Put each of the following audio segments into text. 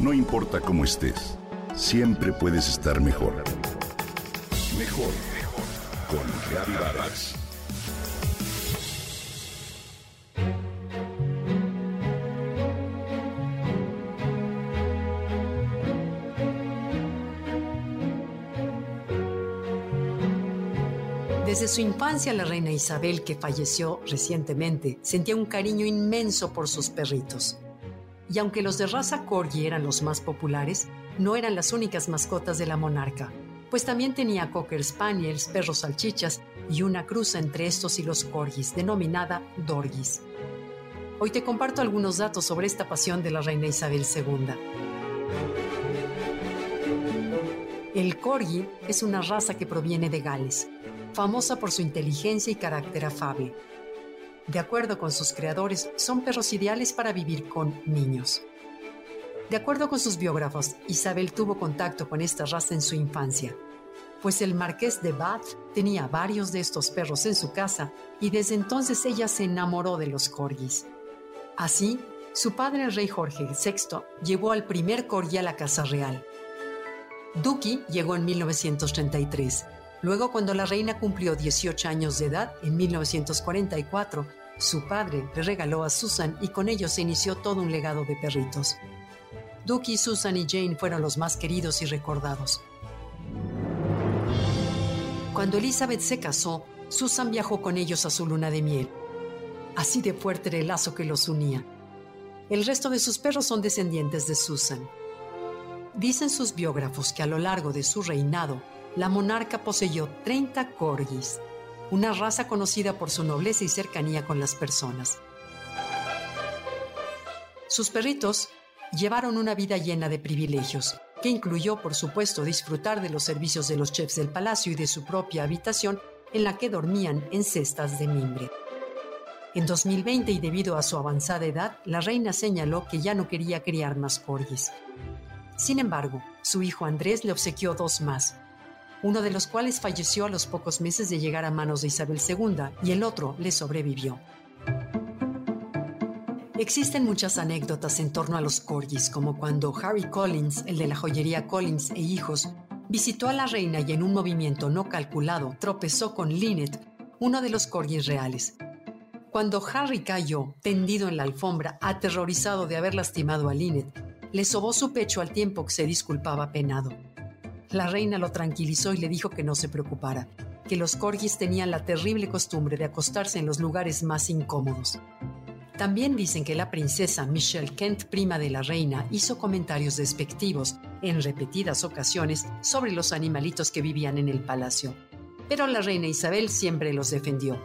No importa cómo estés, siempre puedes estar mejor. Mejor, mejor. Con Reavivadas. Desde su infancia, la reina Isabel, que falleció recientemente, sentía un cariño inmenso por sus perritos. Y aunque los de raza corgi eran los más populares, no eran las únicas mascotas de la monarca, pues también tenía cocker spaniels, perros salchichas y una cruza entre estos y los corgis, denominada dorgis. Hoy te comparto algunos datos sobre esta pasión de la reina Isabel II. El corgi es una raza que proviene de Gales, famosa por su inteligencia y carácter afable. De acuerdo con sus creadores, son perros ideales para vivir con niños. De acuerdo con sus biógrafos, Isabel tuvo contacto con esta raza en su infancia, pues el marqués de Bath tenía varios de estos perros en su casa y desde entonces ella se enamoró de los corgis. Así, su padre, el rey Jorge VI, llevó al primer corgi a la Casa Real. Duki llegó en 1933 Luego, cuando la reina cumplió 18 años de edad, en 1944, su padre le regaló a Susan y con ellos se inició todo un legado de perritos. Ducky, Susan y Jane fueron los más queridos y recordados. Cuando Elizabeth se casó, Susan viajó con ellos a su luna de miel. Así de fuerte era el lazo que los unía. El resto de sus perros son descendientes de Susan. Dicen sus biógrafos que a lo largo de su reinado, la monarca poseyó 30 corgis, una raza conocida por su nobleza y cercanía con las personas. Sus perritos llevaron una vida llena de privilegios, que incluyó, por supuesto, disfrutar de los servicios de los chefs del palacio y de su propia habitación en la que dormían en cestas de mimbre. En 2020 y debido a su avanzada edad, la reina señaló que ya no quería criar más corgis. Sin embargo, su hijo Andrés le obsequió dos más, uno de los cuales falleció a los pocos meses de llegar a manos de Isabel II y el otro le sobrevivió. Existen muchas anécdotas en torno a los corgis, como cuando Harry Collins, el de la joyería Collins e hijos, visitó a la reina y en un movimiento no calculado tropezó con Lynette, uno de los corgis reales. Cuando Harry cayó, tendido en la alfombra, aterrorizado de haber lastimado a Lynette, le sobó su pecho al tiempo que se disculpaba penado. La reina lo tranquilizó y le dijo que no se preocupara, que los corgis tenían la terrible costumbre de acostarse en los lugares más incómodos. También dicen que la princesa Michelle Kent, prima de la reina, hizo comentarios despectivos en repetidas ocasiones sobre los animalitos que vivían en el palacio. Pero la reina Isabel siempre los defendió.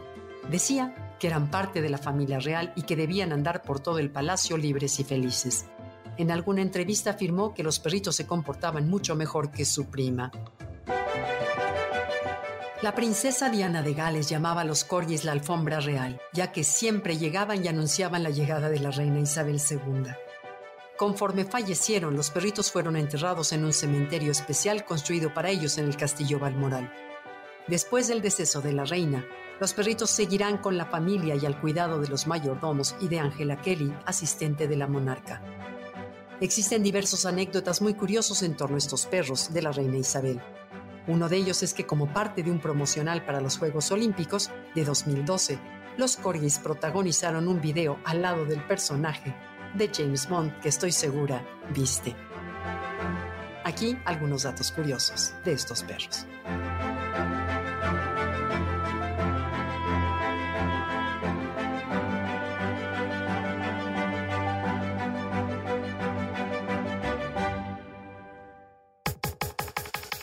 Decía que eran parte de la familia real y que debían andar por todo el palacio libres y felices. En alguna entrevista afirmó que los perritos se comportaban mucho mejor que su prima. La princesa Diana de Gales llamaba a los corgis la alfombra real, ya que siempre llegaban y anunciaban la llegada de la reina Isabel II. Conforme fallecieron, los perritos fueron enterrados en un cementerio especial construido para ellos en el castillo Balmoral. Después del deceso de la reina, los perritos seguirán con la familia y al cuidado de los mayordomos y de Angela Kelly, asistente de la monarca. Existen diversas anécdotas muy curiosos en torno a estos perros de la reina Isabel. Uno de ellos es que como parte de un promocional para los Juegos Olímpicos de 2012, los corgis protagonizaron un video al lado del personaje de James Bond que estoy segura viste. Aquí algunos datos curiosos de estos perros.